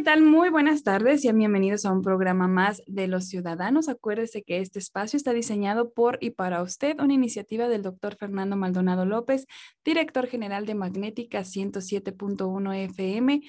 ¿Qué tal? Muy buenas tardes y bienvenidos a un programa más de Los Ciudadanos. Acuérdese que este espacio está diseñado por y para usted, una iniciativa del doctor Fernando Maldonado López, director general de Magnética 107.1 FM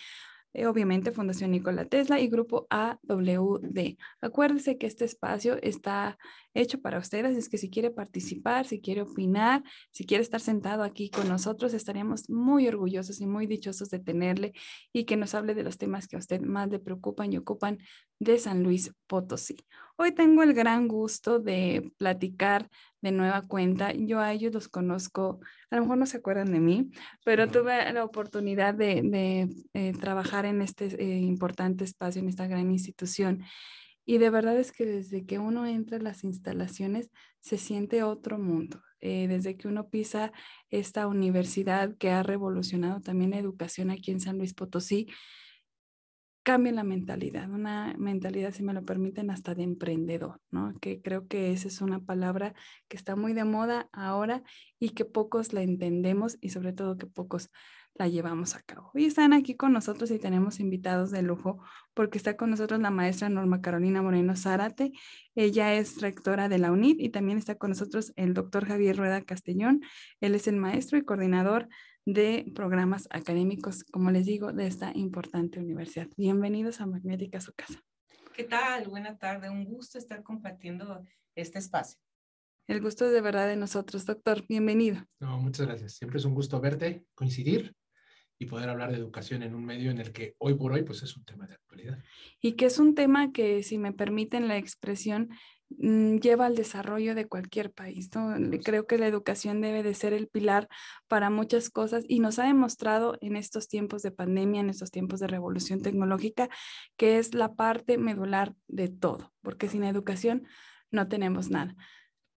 obviamente Fundación Nikola Tesla y Grupo AWD. Acuérdese que este espacio está hecho para ustedes, es que si quiere participar, si quiere opinar, si quiere estar sentado aquí con nosotros, estaríamos muy orgullosos y muy dichosos de tenerle y que nos hable de los temas que a usted más le preocupan y ocupan de San Luis Potosí. Hoy tengo el gran gusto de platicar de nueva cuenta. Yo a ellos los conozco, a lo mejor no se acuerdan de mí, pero tuve la oportunidad de, eh, trabajar en este eh, importante espacio, en esta gran institución. Y de verdad es que desde que uno entra a las instalaciones se siente otro mundo. Eh, desde que uno pisa esta universidad que ha revolucionado también la educación aquí en San Luis Potosí, cambia la mentalidad, una mentalidad, si me lo permiten, hasta de emprendedor, ¿no? Que creo que esa es una palabra que está muy de moda ahora y que pocos la entendemos y sobre todo que pocos la llevamos a cabo. Hoy están aquí con nosotros y tenemos invitados de lujo porque está con nosotros la maestra Norma Carolina Moreno Zárate. Ella es rectora de la UNIT y también está con nosotros el doctor Javier Rueda Castellón. Él es el maestro y coordinador de programas académicos, como les digo, de esta importante universidad. Bienvenidos a Magnética, su casa. ¿Qué tal? Buena tarde. Un gusto estar compartiendo este espacio. El gusto es de verdad de nosotros, doctor. Bienvenido. No, muchas gracias. Siempre es un gusto verte, coincidir y poder hablar de educación en un medio en el que hoy por hoy pues es un tema de actualidad. Y que es un tema que, si me permiten la expresión, lleva al desarrollo de cualquier país. Creo que la educación debe de ser el pilar para muchas cosas y nos ha demostrado en estos tiempos de pandemia, en estos tiempos de revolución tecnológica, que es la parte medular de todo, porque sin educación no tenemos nada.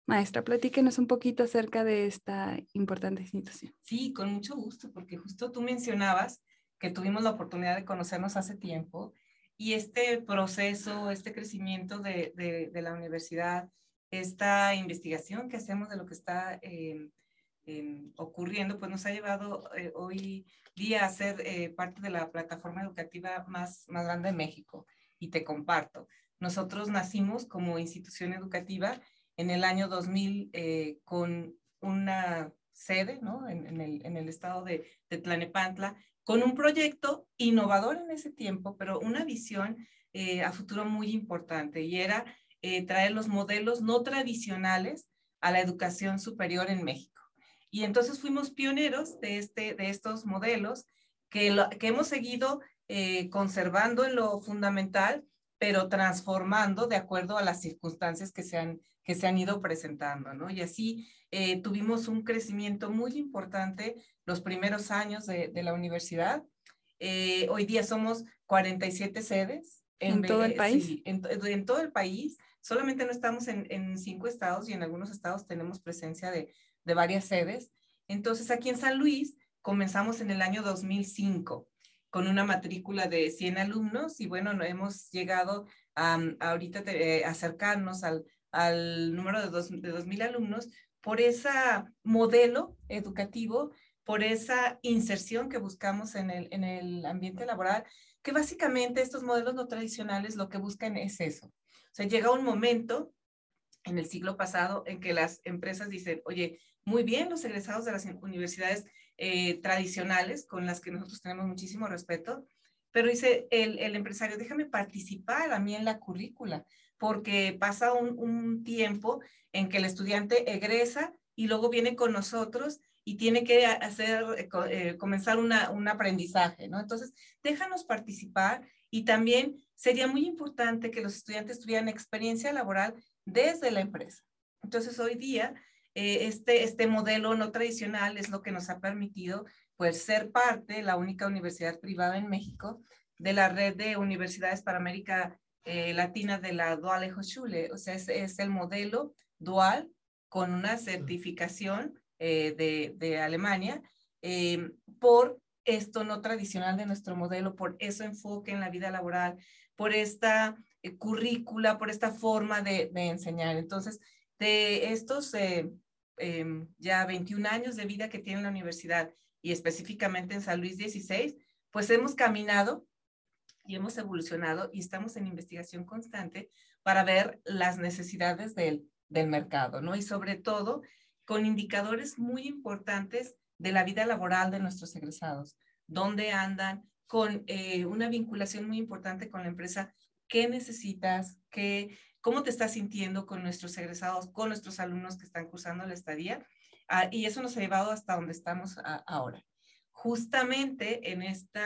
Maestra, platíquenos un poquito acerca de esta importante institución. Sí, con mucho gusto, porque justo tú mencionabas que tuvimos la oportunidad de conocernos hace tiempo y este proceso, este crecimiento de, de, la universidad, esta investigación que hacemos de lo que está em, em, ocurriendo, pues nos ha llevado eh, hoy día a ser eh, parte de la plataforma educativa más, más grande de México. Y te comparto, nosotros nacimos como institución educativa en el año 2000 eh, con una sede ¿no? en, el, en el estado de, de Tlanepantla con un proyecto innovador en ese tiempo, pero una visión eh, a futuro muy importante y era eh, traer los modelos no tradicionales a la educación superior en México. Y entonces fuimos pioneros de, este, de estos modelos que, hemos seguido eh, conservando en lo fundamental, pero transformando de acuerdo a las circunstancias que se han, que se han ido presentando, ¿no? Y así tuvimos un crecimiento muy importante los primeros años de, la universidad. Eh, hoy día somos 47 sedes. ¿En, todo el país? en, todo el país. Solamente no estamos en, cinco estados y en algunos estados tenemos presencia de, varias sedes. Entonces, aquí en San Luis comenzamos en el año 2005 con una matrícula de 100 alumnos y bueno, hemos llegado a, ahorita eh, acercarnos al, al número de, dos, de 2.000 alumnos por ese modelo educativo por esa inserción que buscamos en el, en el ambiente laboral, que básicamente estos modelos no tradicionales lo que buscan es eso. O sea, llega un momento en el siglo pasado en que las empresas dicen, oye, muy bien los egresados de las universidades eh, tradicionales, con las que nosotros tenemos muchísimo respeto, pero dice el, el, empresario, déjame participar a mí en la currícula, porque pasa un, un tiempo en que el estudiante egresa y luego viene con nosotros y tiene que hacer, eh, eh, comenzar una, un aprendizaje, ¿no? Entonces, déjanos participar y también sería muy importante que los estudiantes tuvieran experiencia laboral desde la empresa. Entonces, hoy día, eh, este, este modelo no tradicional es lo que nos ha permitido pues ser parte, la única universidad privada en México, de la red de universidades para América Latina de la Duale Hochschule. O sea, es, es, el modelo dual con una certificación eh, de, Alemania eh, por esto no tradicional de nuestro modelo, por ese enfoque en la vida laboral, por esta currícula, por esta forma de, de, enseñar. Entonces, de estos em, ya 21 años de vida que tiene la universidad y específicamente en San Luis 16, pues hemos caminado y hemos evolucionado y estamos en investigación constante para ver las necesidades del, del mercado, ¿no? Y sobre todo con indicadores muy importantes de la vida laboral de nuestros egresados, dónde andan, con eh, una vinculación muy importante con la empresa, qué necesitas, qué, cómo te estás sintiendo con nuestros egresados, con nuestros alumnos que están cursando la estadía. Ah, y eso nos ha llevado hasta donde estamos ahora. Justamente en este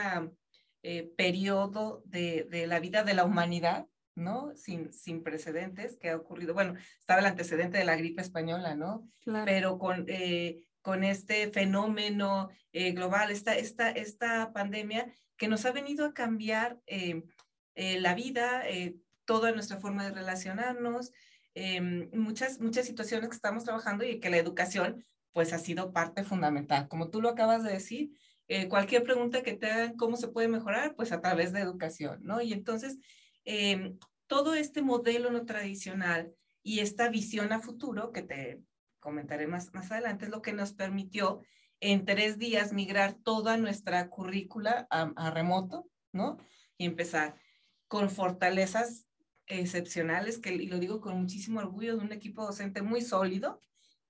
periodo de, de, la vida de la humanidad, ¿no? Sin, sin precedentes que ha ocurrido. Bueno, estaba el antecedente de la gripe española, ¿no? Claro. Pero con, eh, con este fenómeno eh, global, esta, esta, esta pandemia que nos ha venido a cambiar la vida, toda nuestra forma de relacionarnos, muchas, muchas situaciones que estamos trabajando y que la educación pues ha sido parte fundamental. Como tú lo acabas de decir, eh, cualquier pregunta que te hagan, ¿cómo se puede mejorar? Pues a través de educación, ¿no? Y entonces, eh, todo este modelo no tradicional y esta visión a futuro, que te comentaré más, más adelante, es lo que nos permitió en tres días migrar toda nuestra currícula a, a remoto, ¿no? Y empezar con fortalezas excepcionales, que, y lo digo con muchísimo orgullo, de un equipo docente muy sólido,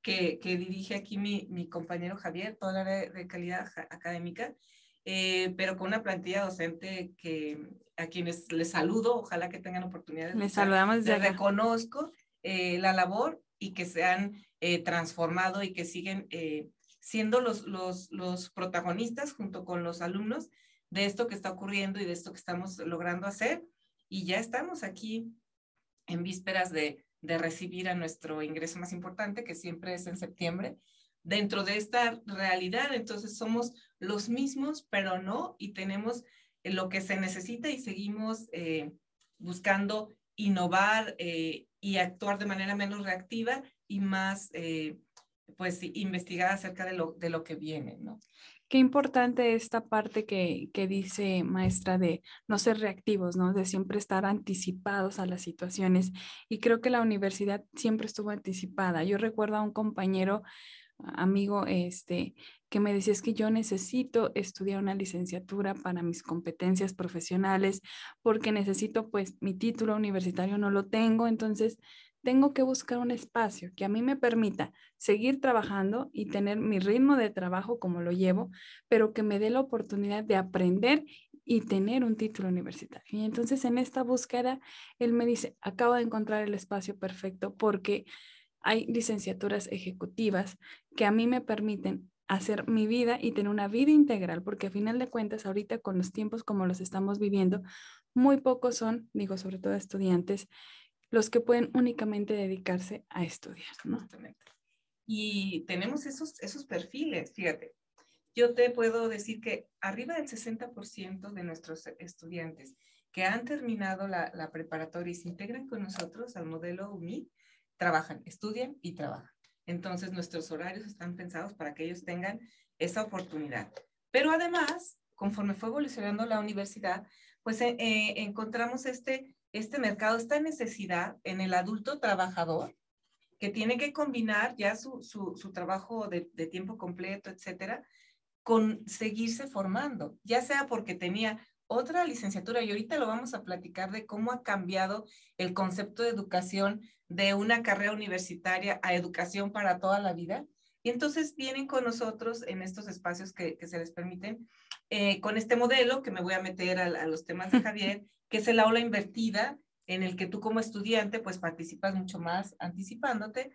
que, dirige aquí mi, mi, compañero Javier, toda la área de calidad académica, eh, pero con una plantilla docente que a quienes les saludo, ojalá que tengan oportunidades. Les saludamos de reconozco eh, la labor y que se han eh, transformado y que siguen siendo los, los, los protagonistas junto con los alumnos de esto que está ocurriendo y de esto que estamos logrando hacer. Y ya estamos aquí en vísperas de, de recibir a nuestro ingreso más importante, que siempre es en septiembre. Dentro de esta realidad, entonces somos los mismos, pero no, y tenemos lo que se necesita y seguimos eh, buscando innovar eh, y actuar de manera menos reactiva y más, eh, pues, investigar acerca de lo, de lo que viene, ¿no? Qué importante esta parte que, que, dice maestra de no ser reactivos, ¿no? De siempre estar anticipados a las situaciones. Y creo que la universidad siempre estuvo anticipada. Yo recuerdo a un compañero, amigo, este, que me decía es que yo necesito estudiar una licenciatura para mis competencias profesionales porque necesito, pues, mi título universitario no lo tengo. Entonces, tengo que buscar un espacio que a mí me permita seguir trabajando y tener mi ritmo de trabajo como lo llevo, pero que me dé la oportunidad de aprender y tener un título universitario. Y entonces en esta búsqueda, él me dice, acabo de encontrar el espacio perfecto porque hay licenciaturas ejecutivas que a mí me permiten hacer mi vida y tener una vida integral, porque a final de cuentas, ahorita con los tiempos como los estamos viviendo, muy pocos son, digo, sobre todo estudiantes, los que pueden únicamente dedicarse a estudiar, ¿no? Y tenemos esos, esos perfiles, fíjate. Yo te puedo decir que arriba del 60% de nuestros estudiantes que han terminado la, la, preparatoria y se integran con nosotros al modelo UMI, trabajan, estudian y trabajan. Entonces, nuestros horarios están pensados para que ellos tengan esa oportunidad. Pero además, conforme fue evolucionando la universidad, pues eh, eh encontramos este este mercado, esta necesidad en el adulto trabajador que tiene que combinar ya su, su, trabajo de, de, tiempo completo, etcétera, con seguirse formando, ya sea porque tenía otra licenciatura y ahorita lo vamos a platicar de cómo ha cambiado el concepto de educación de una carrera universitaria a educación para toda la vida. Y entonces vienen con nosotros en estos espacios que, que se les permiten, eh, con este modelo que me voy a meter a, a los temas de Javier, que es el aula invertida, en el que tú como estudiante pues participas mucho más anticipándote,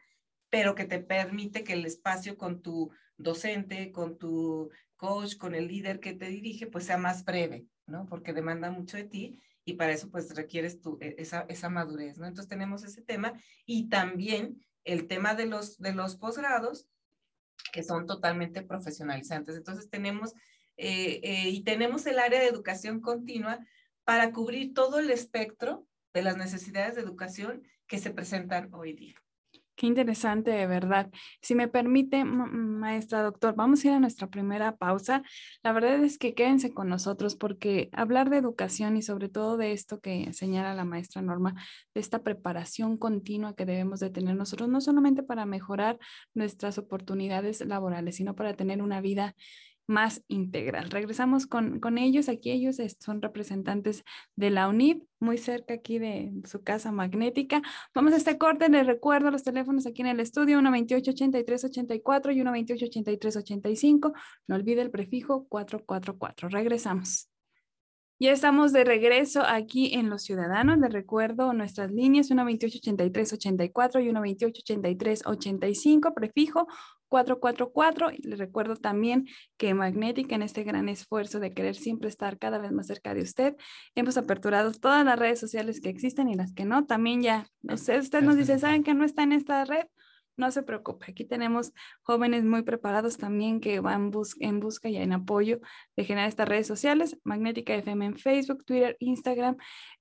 pero que te permite que el espacio con tu docente, con tu coach, con el líder que te dirige, pues sea más breve, ¿no? Porque demanda mucho de ti y para eso pues requieres tu, e, esa, esa madurez, ¿no? Entonces tenemos ese tema y también el tema de los, de los posgrados que son totalmente profesionalizantes. Entonces tenemos, eh, eh, y tenemos el área de educación continua, para cubrir todo el espectro de las necesidades de educación que se presentan hoy día. Qué interesante, de verdad. Si me permite, maestra, doctor, vamos a ir a nuestra primera pausa. La verdad es que quédense con nosotros porque hablar de educación y sobre todo de esto que señala la maestra Norma, de esta preparación continua que debemos de tener nosotros, no solamente para mejorar nuestras oportunidades laborales, sino para tener una vida más integral. Regresamos con, con ellos. Aquí ellos son representantes de la UNIP, muy cerca aquí de su casa magnética. Vamos a este corte. Les recuerdo los teléfonos aquí en el estudio, 128-8384 y 128-8385. No olvide el prefijo 444. Regresamos. Ya estamos de regreso aquí en Los Ciudadanos. Les recuerdo nuestras líneas 128-8384 y 128-8385, prefijo 444. Y les recuerdo también que Magnética, en este gran esfuerzo de querer siempre estar cada vez más cerca de usted, hemos aperturado todas las redes sociales que existen y las que no. También ya, usted, usted nos dice, ¿saben que no está en esta red? No se preocupe, aquí tenemos jóvenes muy preparados también que van en busca y en apoyo de generar estas redes sociales. Magnética FM en Facebook, Twitter, Instagram.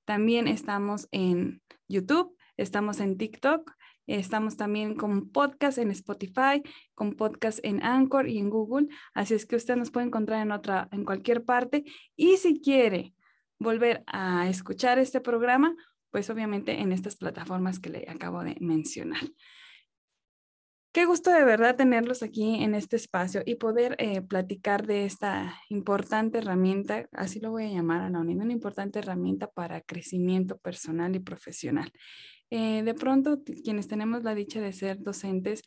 También estamos en YouTube, estamos en TikTok, Estamos también con podcast en Spotify, con podcast en Anchor y en Google. Así es que usted nos puede encontrar en otra, en cualquier parte. Y si quiere volver a escuchar este programa, pues obviamente en estas plataformas que le acabo de mencionar. Qué gusto de verdad tenerlos aquí en este espacio y poder eh, platicar de esta importante herramienta, así lo voy a llamar a la unidad, una importante herramienta para crecimiento personal y profesional. Eh, de pronto, quienes tenemos la dicha de ser docentes,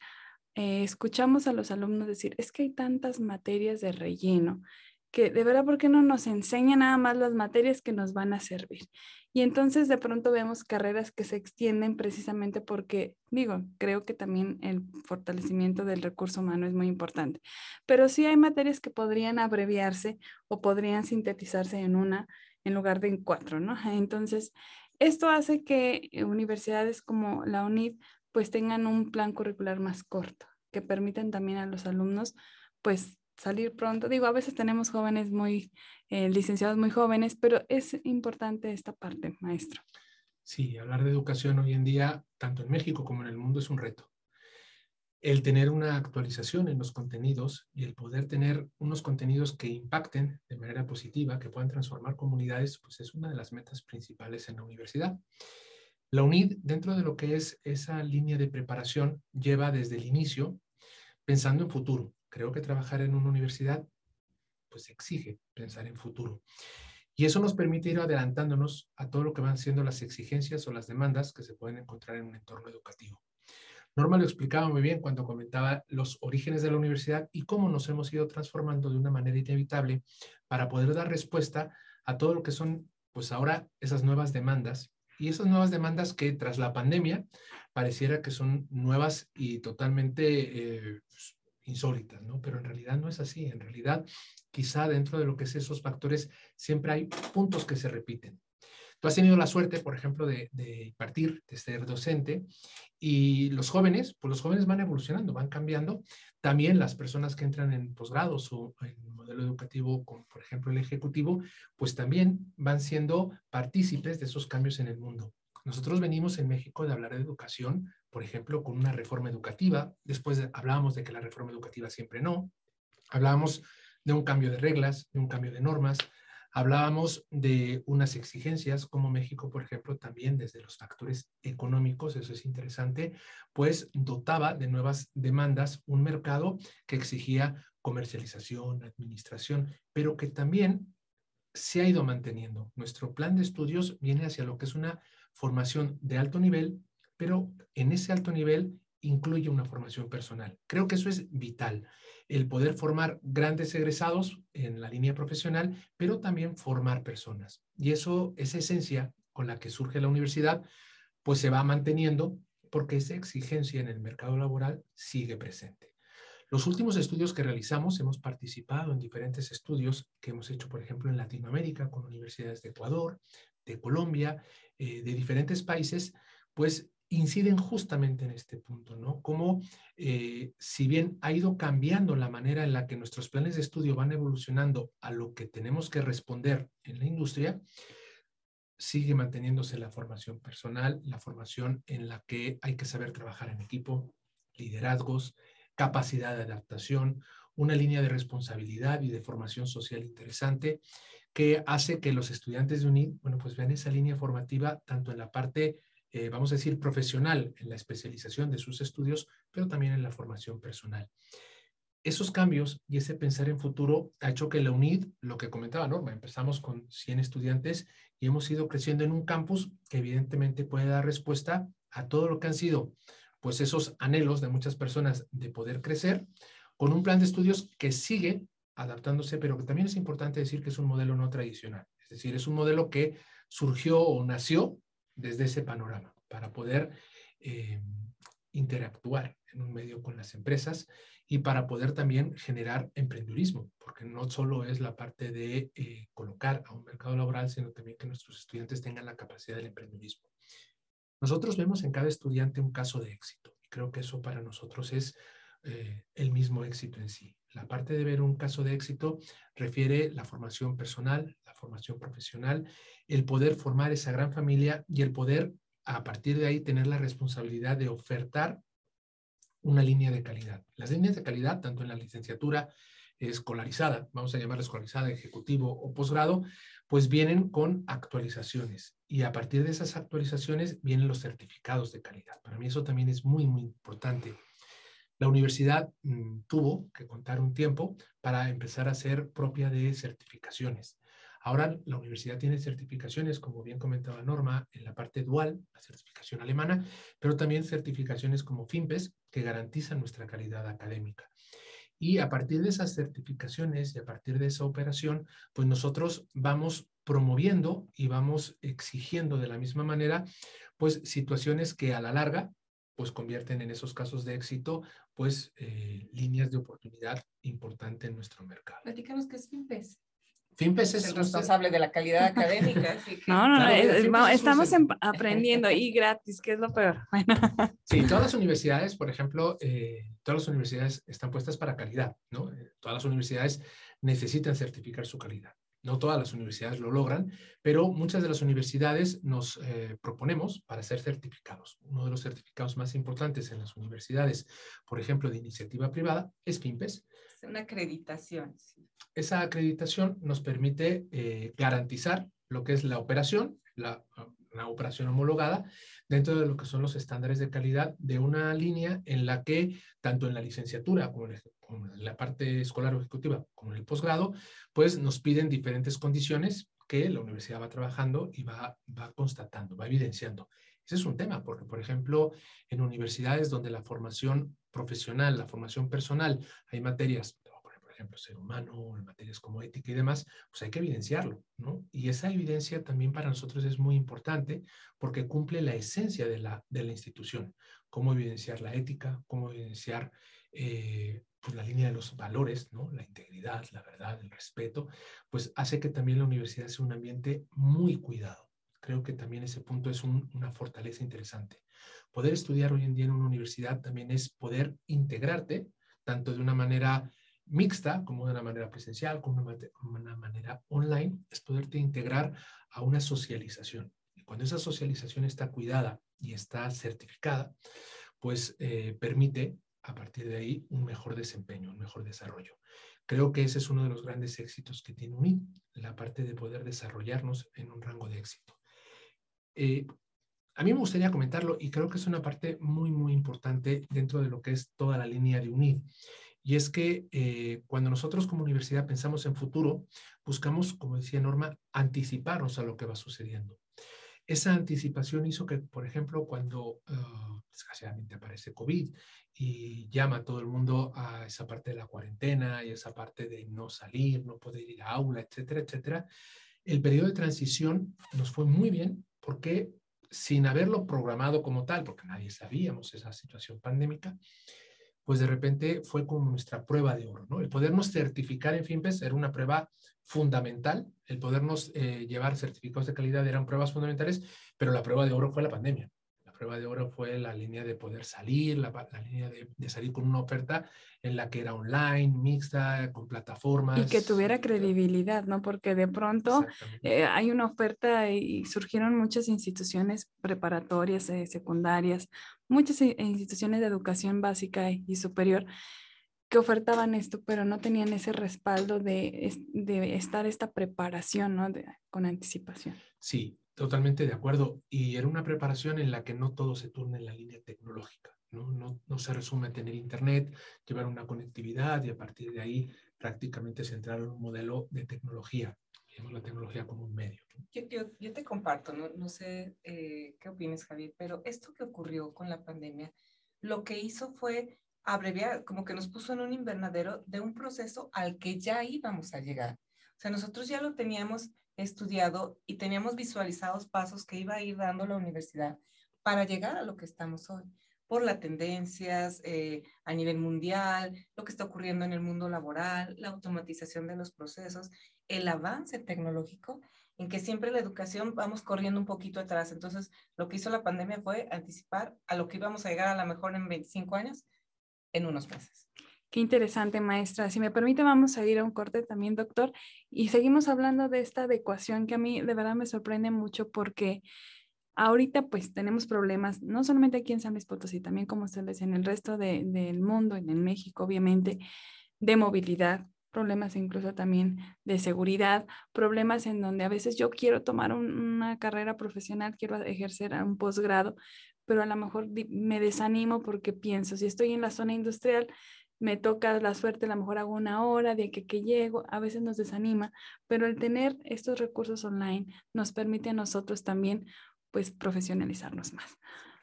eh, escuchamos a los alumnos decir, es que hay tantas materias de relleno, que de verdad, ¿por qué no nos enseña nada más las materias que nos van a servir? Y entonces de pronto vemos carreras que se extienden precisamente porque, digo, creo que también el fortalecimiento del recurso humano es muy importante, pero sí hay materias que podrían abreviarse o podrían sintetizarse en una en lugar de en cuatro, ¿no? Entonces, esto hace que eh, universidades como la UNID pues tengan un plan curricular más corto, que permiten también a los alumnos pues salir pronto. Digo, a veces tenemos jóvenes muy, eh, licenciados muy jóvenes, pero es importante esta parte, maestro. Sí, hablar de educación hoy en día, tanto en México como en el mundo, es un reto el tener una actualización en los contenidos y el poder tener unos contenidos que impacten de manera positiva, que puedan transformar comunidades, pues es una de las metas principales en la universidad. La UNID, dentro de lo que es esa línea de preparación, lleva desde el inicio pensando en futuro. Creo que trabajar en una universidad, pues exige pensar en futuro. Y eso nos permite ir adelantándonos a todo lo que van siendo las exigencias o las demandas que se pueden encontrar en un entorno educativo. Norma lo explicaba muy bien cuando comentaba los orígenes de la universidad y cómo nos hemos ido transformando de una manera inevitable para poder dar respuesta a todo lo que son, pues ahora, esas nuevas demandas. Y esas nuevas demandas que tras la pandemia pareciera que son nuevas y totalmente eh, pues, insólitas, ¿no? Pero en realidad no es así. En realidad, quizá dentro de lo que es esos factores, siempre hay puntos que se repiten. Tú has tenido la suerte, por ejemplo, de, de partir, de ser docente, y los jóvenes, pues los jóvenes van evolucionando, van cambiando. También las personas que entran en posgrados o en modelo educativo, como por ejemplo el ejecutivo, pues también van siendo partícipes de esos cambios en el mundo. Nosotros venimos en México de hablar de educación, por ejemplo, con una reforma educativa. Después hablábamos de que la reforma educativa siempre no. Hablábamos de un cambio de reglas, de un cambio de normas. Hablábamos de unas exigencias como México, por ejemplo, también desde los factores económicos, eso es interesante, pues dotaba de nuevas demandas un mercado que exigía comercialización, administración, pero que también se ha ido manteniendo. Nuestro plan de estudios viene hacia lo que es una formación de alto nivel, pero en ese alto nivel incluye una formación personal. Creo que eso es vital el poder formar grandes egresados en la línea profesional, pero también formar personas. Y eso, esa esencia con la que surge la universidad, pues se va manteniendo porque esa exigencia en el mercado laboral sigue presente. Los últimos estudios que realizamos, hemos participado en diferentes estudios que hemos hecho, por ejemplo, en Latinoamérica, con universidades de Ecuador, de Colombia, eh, de diferentes países, pues inciden justamente en este punto, ¿no? Como eh, si bien ha ido cambiando la manera en la que nuestros planes de estudio van evolucionando a lo que tenemos que responder en la industria, sigue manteniéndose la formación personal, la formación en la que hay que saber trabajar en equipo, liderazgos, capacidad de adaptación, una línea de responsabilidad y de formación social interesante que hace que los estudiantes de UNID, bueno, pues vean esa línea formativa tanto en la parte, eh, vamos a decir, profesional, en la especialización de sus estudios, pero también en la formación personal. Esos cambios y ese pensar en futuro ha hecho que la UNID, lo que comentaba Norma, empezamos con 100 estudiantes y hemos ido creciendo en un campus que evidentemente puede dar respuesta a todo lo que han sido pues esos anhelos de muchas personas de poder crecer con un plan de estudios que sigue adaptándose, pero que también es importante decir que es un modelo no tradicional. Es decir, es un modelo que surgió o nació desde ese panorama para poder eh, interactuar en un medio con las empresas y para poder también generar emprendurismo, porque no solo es la parte de eh, colocar a un mercado laboral, sino también que nuestros estudiantes tengan la capacidad del emprendurismo. Nosotros vemos en cada estudiante un caso de éxito y creo que eso para nosotros es eh, el mismo éxito en sí. La parte de ver un caso de éxito refiere la formación personal, la formación profesional, el poder formar esa gran familia y el poder a partir de ahí tener la responsabilidad de ofertar una línea de calidad. Las líneas de calidad, tanto en la licenciatura escolarizada, vamos a llamarla escolarizada, ejecutivo o posgrado, pues vienen con actualizaciones y a partir de esas actualizaciones vienen los certificados de calidad. Para mí eso también es muy, muy importante. La universidad mm, tuvo que contar un tiempo para empezar a ser propia de certificaciones. Ahora la universidad tiene certificaciones, como bien comentaba Norma, en la parte dual, la certificación alemana, pero también certificaciones como FIMPES, que garantizan nuestra calidad académica. Y a partir de esas certificaciones y a partir de esa operación, pues nosotros vamos promoviendo y vamos exigiendo de la misma manera, pues situaciones que a la larga, pues convierten en esos casos de éxito, pues eh, líneas de oportunidad importante en nuestro mercado. Platícanos qué es FIMPES. FIMPES es, el responsable de la calidad académica. no, no, no, estamos aprendiendo y gratis, que es lo peor. sí, todas las universidades, por ejemplo, eh, todas las universidades están puestas para calidad, ¿no? Eh, todas las universidades necesitan certificar su calidad. No todas las universidades lo logran, pero muchas de las universidades nos eh, proponemos para ser certificados. Uno de los certificados más importantes en las universidades, por ejemplo, de iniciativa privada, es FIMPES. Es una acreditación. Esa acreditación nos permite eh, garantizar lo que es la operación, la, una operación homologada dentro de lo que son los estándares de calidad de una línea en la que tanto en la licenciatura como en, la parte escolar o ejecutiva como en el posgrado, pues nos piden diferentes condiciones que la universidad va trabajando y va, va constatando, va evidenciando. Ese es un tema, porque, por ejemplo, en universidades donde la formación profesional, la formación personal, hay materias ejemplo, ser humano, materias como ética y demás, pues hay que evidenciarlo, ¿no? Y esa evidencia también para nosotros es muy importante porque cumple la esencia de la, de la institución, cómo evidenciar la ética, cómo evidenciar eh, la línea de los valores, ¿no? La integridad, la verdad, el respeto, pues hace que también la universidad sea un ambiente muy cuidado. Creo que también ese punto es una fortaleza interesante. Poder estudiar hoy en día en una universidad también es poder integrarte tanto de una manera mixta, como de una manera presencial, como de una manera online, es poderte integrar a una socialización. Y cuando esa socialización está cuidada y está certificada, pues eh, permite a partir de ahí un mejor desempeño, un mejor desarrollo. Creo que ese es uno de los grandes éxitos que tiene UNID, la parte de poder desarrollarnos en un rango de éxito. Eh, a mí me gustaría comentarlo y creo que es una parte muy, muy importante dentro de lo que es toda la línea de UNID. Y es que eh, cuando nosotros como universidad pensamos en futuro, buscamos, como decía Norma, anticiparnos a lo que va sucediendo. Esa anticipación hizo que, por ejemplo, cuando uh, desgraciadamente aparece COVID y llama a todo el mundo a esa parte de la cuarentena y esa parte de no salir, no poder ir a aula, etcétera, etcétera, el periodo de transición nos fue muy bien porque sin haberlo programado como tal, porque nadie sabíamos esa situación pandémica, pues de repente fue como nuestra prueba de oro, ¿no? El podernos certificar en FIMPES era una prueba fundamental, el podernos eh, llevar certificados de calidad eran pruebas fundamentales, pero la prueba de oro fue la pandemia. La prueba de oro fue la línea de poder salir, la, línea de, salir con una oferta en la que era online, mixta, con plataformas. Y que tuviera credibilidad, ¿no? Porque de pronto eh, hay una oferta y surgieron muchas instituciones preparatorias, eh, secundarias, muchas instituciones de educación básica y superior que ofertaban esto, pero no tenían ese respaldo de, de estar esta preparación, ¿no? con anticipación. Sí, Totalmente de acuerdo. Y era una preparación en la que no todo se turna en la línea tecnológica. ¿no? No, no se resume a tener internet, llevar una conectividad y a partir de ahí prácticamente centrar en un modelo de tecnología. Vemos la tecnología como un medio. Yo, yo, yo te comparto, no, no sé eh, qué opinas, Javier, pero esto que ocurrió con la pandemia, lo que hizo fue abreviar, como que nos puso en un invernadero de un proceso al que ya íbamos a llegar. O sea, nosotros ya lo teníamos estudiado y teníamos visualizados pasos que iba a ir dando la universidad para llegar a lo que estamos hoy, por las tendencias eh, a nivel mundial, lo que está ocurriendo en el mundo laboral, la automatización de los procesos, el avance tecnológico, en que siempre la educación vamos corriendo un poquito atrás. Entonces, lo que hizo la pandemia fue anticipar a lo que íbamos a llegar a lo mejor en 25 años, en unos meses. Qué interesante, maestra. Si me permite, vamos a ir a un corte también, doctor, y seguimos hablando de esta adecuación que a mí de verdad me sorprende mucho porque ahorita pues tenemos problemas, no solamente aquí en San Luis Potosí, también como ustedes en el resto del mundo, en México, obviamente, de movilidad, problemas incluso también de seguridad, problemas en donde a veces yo quiero tomar una carrera profesional, quiero ejercer un posgrado, pero a lo mejor me desanimo porque pienso, si estoy en la zona industrial, me toca la suerte, a lo mejor hago una hora de que, que llego, a veces nos desanima, pero el tener estos recursos online nos permite a nosotros también pues profesionalizarnos más.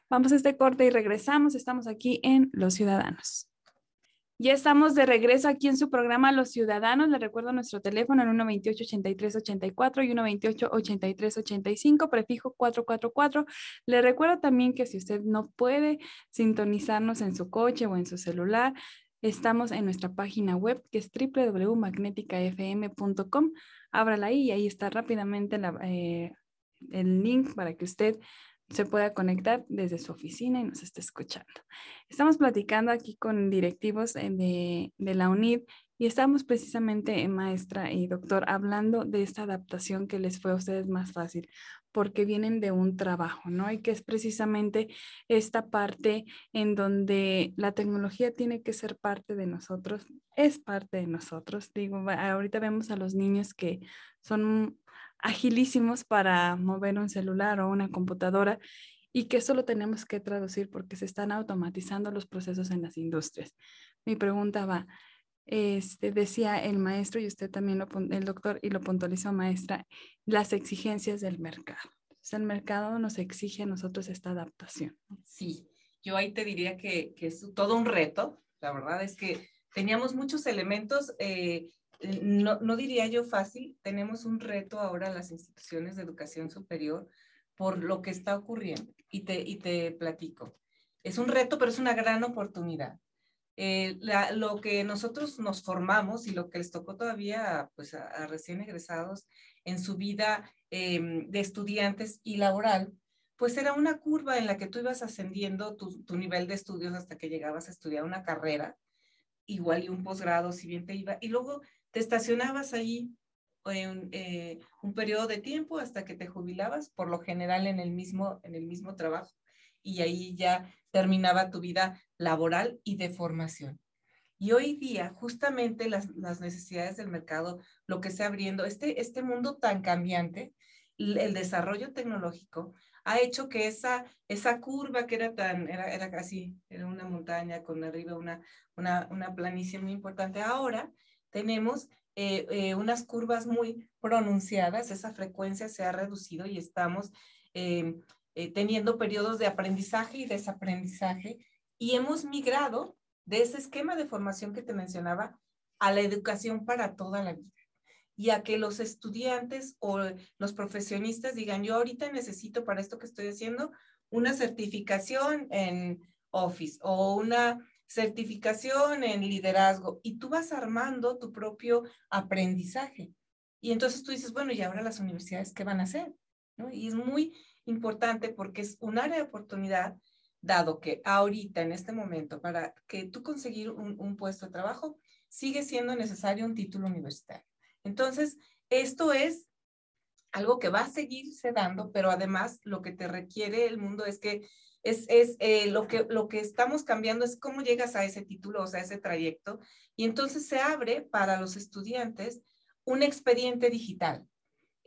Vamos a este corte y regresamos. Estamos aquí en Los Ciudadanos. Ya estamos de regreso aquí en su programa Los Ciudadanos. Le recuerdo nuestro teléfono en 128-8384 y 128-8385, prefijo 444. Le recuerdo también que si usted no puede sintonizarnos en su coche o en su celular, Estamos en nuestra página web que es www.magneticafm.com. Ábrala ahí y ahí está rápidamente eh, el link para que usted se pueda conectar desde su oficina y nos esté escuchando. Estamos platicando aquí con directivos eh, de, de la UNID y estamos precisamente, maestra y doctor, hablando de esta adaptación que les fue a ustedes más fácil, porque vienen de un trabajo, ¿no? Y que es precisamente esta parte en donde la tecnología tiene que ser parte de nosotros, es parte de nosotros. Digo, ahorita vemos a los niños que son agilísimos para mover un celular o una computadora y que eso lo tenemos que traducir porque se están automatizando los procesos en las industrias. Mi pregunta va, este, decía el maestro y usted también, el doctor, y lo puntualizó maestra, las exigencias del mercado. el mercado nos exige a nosotros esta adaptación. Sí, yo ahí te diría que, que es todo un reto. La verdad es que teníamos muchos elementos, eh, no, no diría yo fácil, tenemos un reto ahora las instituciones de educación superior por lo que está ocurriendo. Y te, y te platico. Es un reto, pero es una gran oportunidad. Eh, lo que nosotros nos formamos y lo que les tocó todavía pues, a, recién egresados en su vida em, de estudiantes y laboral, pues era una curva en la que tú ibas ascendiendo tu, nivel de estudios hasta que llegabas a estudiar una carrera, igual y un posgrado, si bien te iba, y luego te estacionabas ahí en, eh, un periodo de tiempo hasta que te jubilabas, por lo general en el mismo, en el mismo trabajo y ahí ya terminaba tu vida laboral y de formación. Y hoy día, justamente las, las necesidades del mercado, lo que está abriendo, este, este mundo tan cambiante, el, desarrollo tecnológico, ha hecho que esa, esa curva que era tan, era, era casi, era una montaña con arriba una, una, una planicie muy importante, ahora tenemos eh, eh, unas curvas muy pronunciadas, esa frecuencia se ha reducido y estamos eh, teniendo periodos de aprendizaje y desaprendizaje y hemos migrado de ese esquema de formación que te mencionaba a la educación para toda la vida y a que los estudiantes o los profesionistas digan, yo ahorita necesito para esto que estoy haciendo una certificación en Office o una certificación en liderazgo y tú vas armando tu propio aprendizaje. Y entonces tú dices, bueno, ¿y ahora las universidades qué van a hacer? Y es muy importante porque es un área de oportunidad, dado que ahorita, en este momento, para que tú conseguir un, puesto de trabajo, sigue siendo necesario un título universitario. Entonces, esto es algo que va a seguirse dando, pero además lo que te requiere el mundo es que es, es eh, lo, que, lo que estamos cambiando es cómo llegas a ese título, o sea, ese trayecto, y entonces se abre para los estudiantes un expediente digital,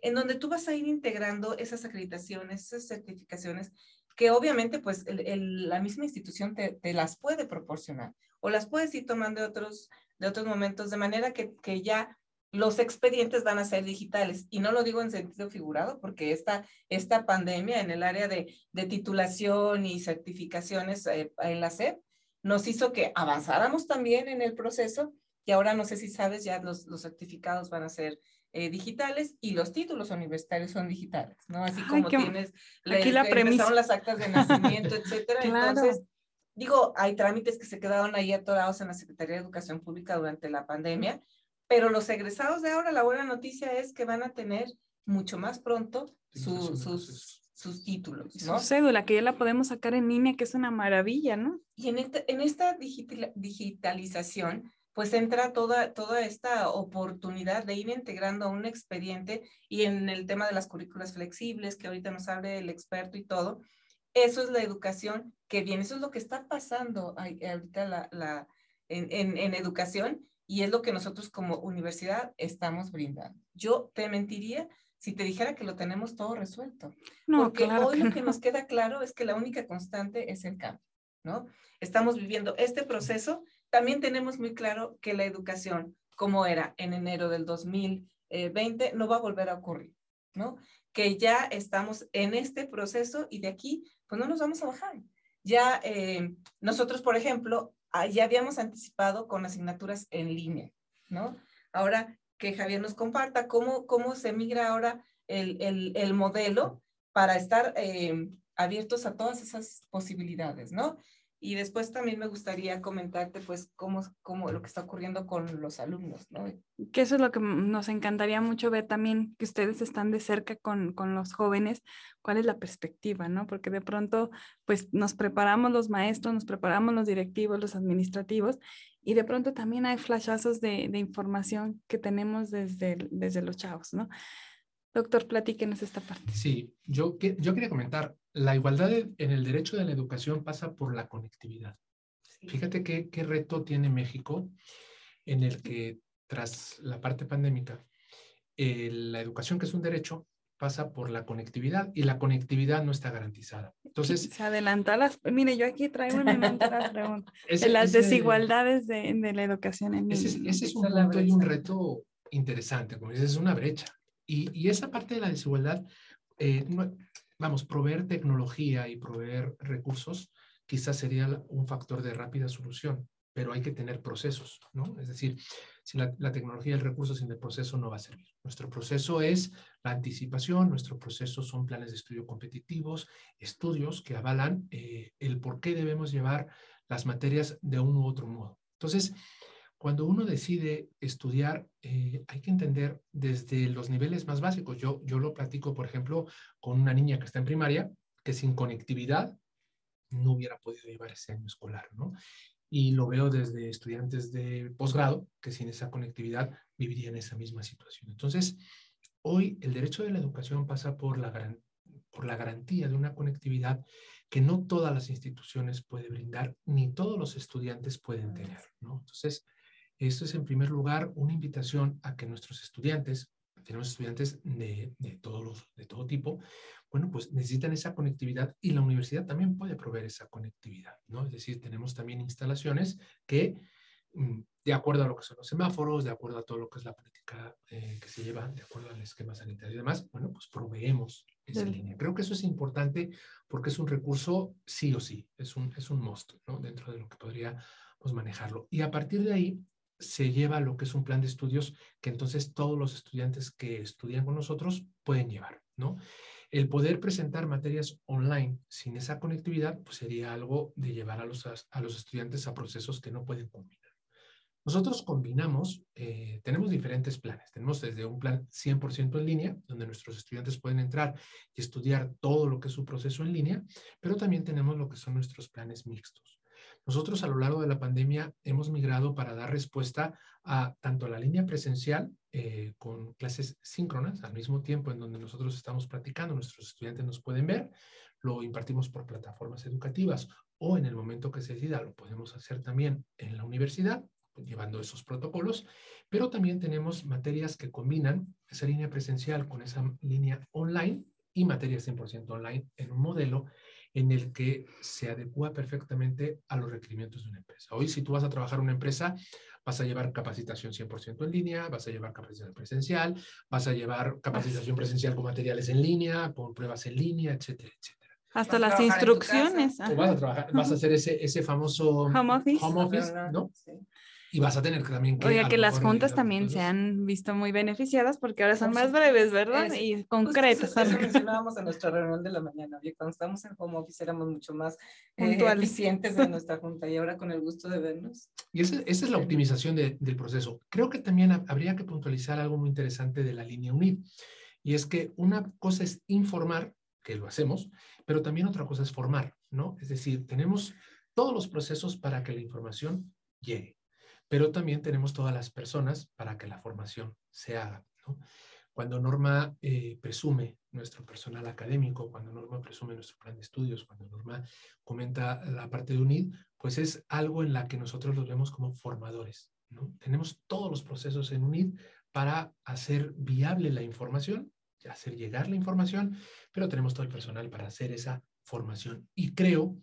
en donde tú vas a ir integrando esas acreditaciones, esas certificaciones, que obviamente pues la misma institución te, las puede proporcionar, o las puedes ir tomando de otros, de otros momentos, de manera que, que ya los expedientes van a ser digitales. Y no lo digo en sentido figurado, porque esta, esta pandemia en el área de, de titulación y certificaciones eh, en la SEP nos hizo que avanzáramos también en el proceso y ahora no sé si sabes, ya los, los certificados van a ser eh, digitales y los títulos universitarios son digitales, ¿no? Así como tienes aquí la premisa. las actas de nacimiento, etcétera. Entonces, digo, hay trámites que se quedaron ahí atorados en la Secretaría de Educación Pública durante la pandemia pero los egresados de ahora, la buena noticia es que van a tener mucho más pronto sus, sus títulos. ¿no? Su cédula, que ya la podemos sacar en línea, que es una maravilla, ¿no? Y en, este, en esta digitalización, pues entra toda, toda esta oportunidad de ir integrando un expediente y en el tema de las currículas flexibles, que ahorita nos hable el experto y todo, eso es la educación que viene, eso es lo que está pasando ahorita la, la, en, en, en educación y es lo que nosotros como universidad estamos brindando. Yo te mentiría si te dijera que lo tenemos todo resuelto. No, porque hoy lo que nos queda claro es que la única constante es el cambio, ¿no? Estamos viviendo este proceso. También tenemos muy claro que la educación, como era en enero del 2020, no va a volver a ocurrir, ¿no? Que ya estamos en este proceso y de aquí, pues no nos vamos a bajar. Ya eh, nosotros, por ejemplo, Ah, ya habíamos anticipado con asignaturas en línea, ¿no? Ahora que Javier nos comparta cómo, cómo se migra ahora el, el, el modelo para estar eh, abiertos a todas esas posibilidades, ¿no? Y después también me gustaría comentarte, pues, cómo, cómo lo que está ocurriendo con los alumnos, ¿no? Que eso es lo que nos encantaría mucho ver también, que ustedes están de cerca con, con los jóvenes, cuál es la perspectiva, ¿no? Porque de pronto, pues, nos preparamos los maestros, nos preparamos los directivos, los administrativos, y de pronto también hay flashazos de, de información que tenemos desde, desde los chavos, ¿no? Doctor, platíquenos esta parte. Sí, yo, yo quería comentar, la igualdad en el derecho de la educación pasa por la conectividad. Fíjate qué, qué reto tiene México en el que tras la parte pandémica, eh, la educación que es un derecho pasa por la conectividad y la conectividad no está garantizada. Entonces, se adelanta las, mire, yo aquí traigo una mente de las desigualdades de, de, la educación en Ese, ese es un punto y un reto interesante, como dices, es una brecha. Y, esa parte de la desigualdad, eh, vamos, proveer tecnología y proveer recursos quizás sería un factor de rápida solución, pero hay que tener procesos, ¿no? Es decir, si la, tecnología y el recurso sin el proceso no va a servir. Nuestro proceso es la anticipación, nuestro proceso son planes de estudio competitivos, estudios que avalan eh, el por qué debemos llevar las materias de un u otro modo. Entonces, cuando uno decide estudiar, eh, hay que entender desde los niveles más básicos. Yo, yo lo platico, por ejemplo, con una niña que está en primaria, que sin conectividad no hubiera podido llevar ese año escolar, ¿no? Y lo veo desde estudiantes de posgrado, que sin esa conectividad vivirían esa misma situación. Entonces, hoy el derecho de la educación pasa por la, por la garantía de una conectividad que no todas las instituciones pueden brindar, ni todos los estudiantes pueden tener, ¿no? Entonces, esto es en primer lugar una invitación a que nuestros estudiantes, tenemos estudiantes de, de, todos de todo tipo, bueno, pues necesitan esa conectividad y la universidad también puede proveer esa conectividad, ¿no? Es decir, tenemos también instalaciones que, mm, de acuerdo a lo que son los semáforos, de acuerdo a todo lo que es la política eh, que se lleva, de acuerdo al esquema sanitario y demás, bueno, pues proveemos esa línea. Creo que eso es importante porque es un recurso sí o sí, es un, es un must, ¿no? Dentro de lo que podríamos manejarlo. Y a partir de ahí, se lleva lo que es un plan de estudios que entonces todos los estudiantes que estudian con nosotros pueden llevar, ¿no? El poder presentar materias online sin esa conectividad, pues sería algo de llevar a los, a los estudiantes a procesos que no pueden combinar. Nosotros combinamos, eh, tenemos diferentes planes. Tenemos desde un plan 100% en línea, donde nuestros estudiantes pueden entrar y estudiar todo lo que es su proceso en línea, pero también tenemos lo que son nuestros planes mixtos. Nosotros a lo largo de la pandemia hemos migrado para dar respuesta a tanto la línea presencial eh, con clases síncronas al mismo tiempo en donde nosotros estamos practicando, nuestros estudiantes nos pueden ver, lo impartimos por plataformas educativas o en el momento que se decida lo podemos hacer también en la universidad llevando esos protocolos, pero también tenemos materias que combinan esa línea presencial con esa línea online y materias 100% online en un modelo en el que se adecua perfectamente a los requerimientos de una empresa. Hoy, si tú vas a trabajar en una empresa, vas a llevar capacitación 100% en línea, vas a llevar capacitación presencial, vas a llevar capacitación presencial con materiales en línea, con pruebas en línea, etcétera, etcétera. Hasta las instrucciones. Tú vas a trabajar, vas a hacer ese, ese famoso home office, home office ¿no? Sí. Y vas a tener también que... Oiga, que las juntas también se han visto muy beneficiadas porque ahora son más breves, ¿verdad? y concretas. Eso, mencionábamos en nuestra reunión de la mañana. Cuando estamos en home office éramos mucho más eh, eficientes en nuestra junta y ahora con el gusto de vernos. Y esa, esa es la optimización de, del proceso. Creo que también habría que puntualizar algo muy interesante de la línea UNID. Y es que una cosa es informar, que lo hacemos, pero también otra cosa es formar, ¿no? Es decir, tenemos todos los procesos para que la información llegue pero también tenemos todas las personas para que la formación se haga. Cuando Norma eh, presume nuestro personal académico, cuando Norma presume nuestro plan de estudios, cuando Norma comenta la parte de UNID, pues es algo en la que nosotros los vemos como formadores. Tenemos todos los procesos en UNID para hacer viable la información, hacer llegar la información, pero tenemos todo el personal para hacer esa formación. Y creo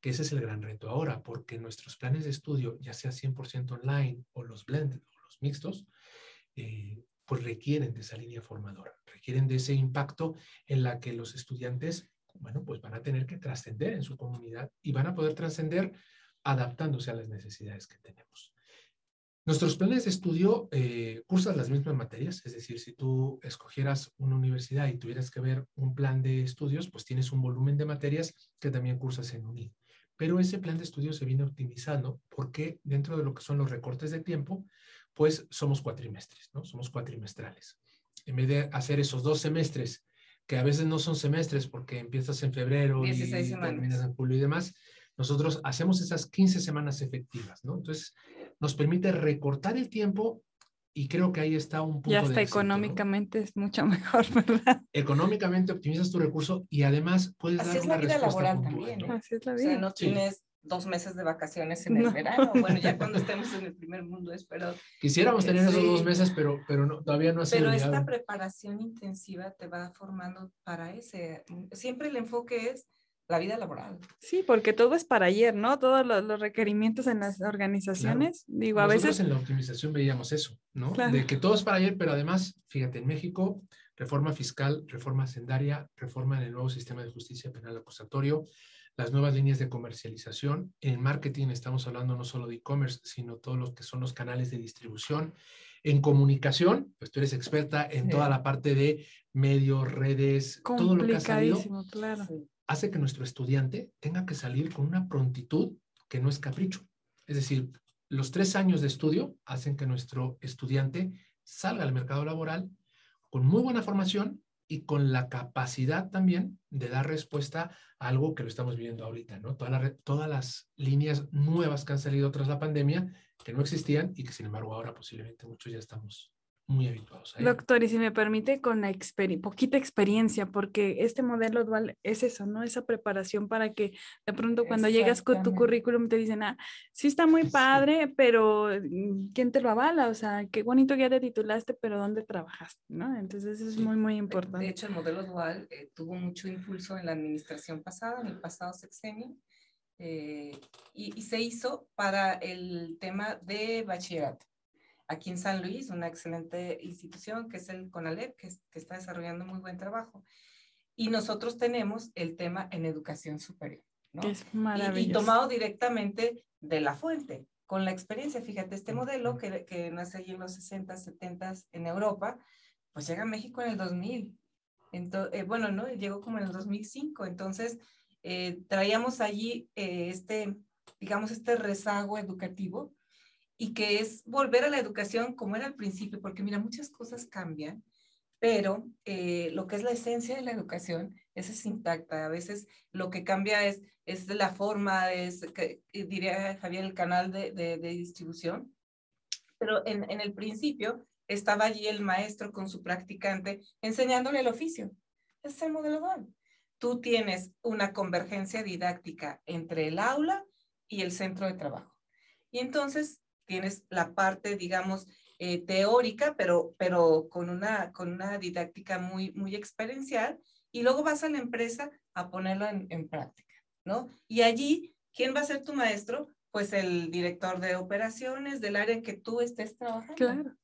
que ese es el gran reto ahora, porque nuestros planes de estudio, ya sea 100% online o los blended o los mixtos, eh, pues requieren de esa línea formadora, requieren de ese impacto en la que los estudiantes, bueno, pues van a tener que trascender en su comunidad y van a poder trascender adaptándose a las necesidades que tenemos. Nuestros planes de estudio eh, cursan las mismas materias, es decir, si tú escogieras una universidad y tuvieras que ver un plan de estudios, pues tienes un volumen de materias que también cursas en UNID pero ese plan de estudio se viene optimizando porque dentro de lo que son los recortes de tiempo, pues somos cuatrimestres, ¿no? Somos cuatrimestrales. En vez de hacer esos dos semestres, que a veces no son semestres porque empiezas en febrero y terminas en julio y demás, nosotros hacemos esas 15 semanas efectivas, ¿no? Entonces, nos permite recortar el tiempo y creo que ahí está un punto. Y hasta económicamente es mucho mejor, ¿verdad? Económicamente optimizas tu recurso y además puedes Así dar es la vida laboral también. ¿no? Así es la vida. O sea, no tienes dos meses de vacaciones en el verano. Bueno, ya cuando estemos en el primer mundo, espero. Quisiéramos tener esos dos meses, pero, pero no, todavía no ha sido Pero esta preparación intensiva te va formando para ese. Siempre el enfoque es la vida laboral. Sí, porque todo es para ayer, ¿no? Todos los, requerimientos en las organizaciones, digo, a veces... en la optimización veíamos eso, ¿no? De que todo es para ayer, pero además, fíjate, en México, reforma fiscal, reforma hacendaria, reforma en el nuevo sistema de justicia penal acusatorio, las nuevas líneas de comercialización. En marketing estamos hablando no solo de e-commerce, sino todos los que son los canales de distribución. En comunicación, pues tú eres experta en toda la parte de medios, redes, todo lo que ha salido. claro hace que nuestro estudiante tenga que salir con una prontitud que no es capricho. Es decir, los tres años de estudio hacen que nuestro estudiante salga al mercado laboral con muy buena formación y con la capacidad también de dar respuesta a algo que lo estamos viviendo ahorita, ¿no? todas las líneas nuevas que han salido tras la pandemia, que no existían y que sin embargo ahora posiblemente muchos ya estamos muy habituados. Doctor, y si me permite, con la poquita experiencia, porque este modelo dual es eso, ¿no? Esa preparación para que de pronto cuando llegas con tu currículum te dicen, ah, sí está muy padre, pero mm, ¿quién te lo avala? O sea, qué bonito que ya te titulaste, pero ¿dónde trabajaste? ¿no? Entonces eso es muy, muy importante. De hecho, el modelo dual eh, tuvo mucho impulso en la administración pasada, en el pasado sexenio, eh, y, y se hizo para el tema de bachillerato aquí en San Luis, una excelente institución que es el CONALEP, que, está desarrollando muy buen trabajo. Y nosotros tenemos el tema en educación superior. ¿no? Es maravilloso. Y, tomado directamente de la fuente, con la experiencia. Fíjate, este modelo que, que nace allí en los 60, 70 en Europa, pues llega a México en el 2000. Entonces, eh, bueno, ¿no? Llegó como en el 2005. Entonces, eh, traíamos allí eh, este, digamos, este rezago educativo y que es volver a la educación como era al principio, porque mira, muchas cosas cambian, pero eh, lo que es la esencia de la educación, esa es intacta. A veces lo que cambia es, es la forma, es, que, diría Javier, el canal de, de, distribución. Pero en, en el principio estaba allí el maestro con su practicante enseñándole el oficio. Es el modelo dual. Tú tienes una convergencia didáctica entre el aula y el centro de trabajo. Y entonces tienes la parte, digamos, eh, teórica, pero, pero con, una, con una didáctica muy, muy experiencial, y luego vas a la empresa a ponerlo en, en práctica, ¿no? Y allí, ¿quién va a ser tu maestro? Pues el director de operaciones del área que tú estés trabajando. Claro.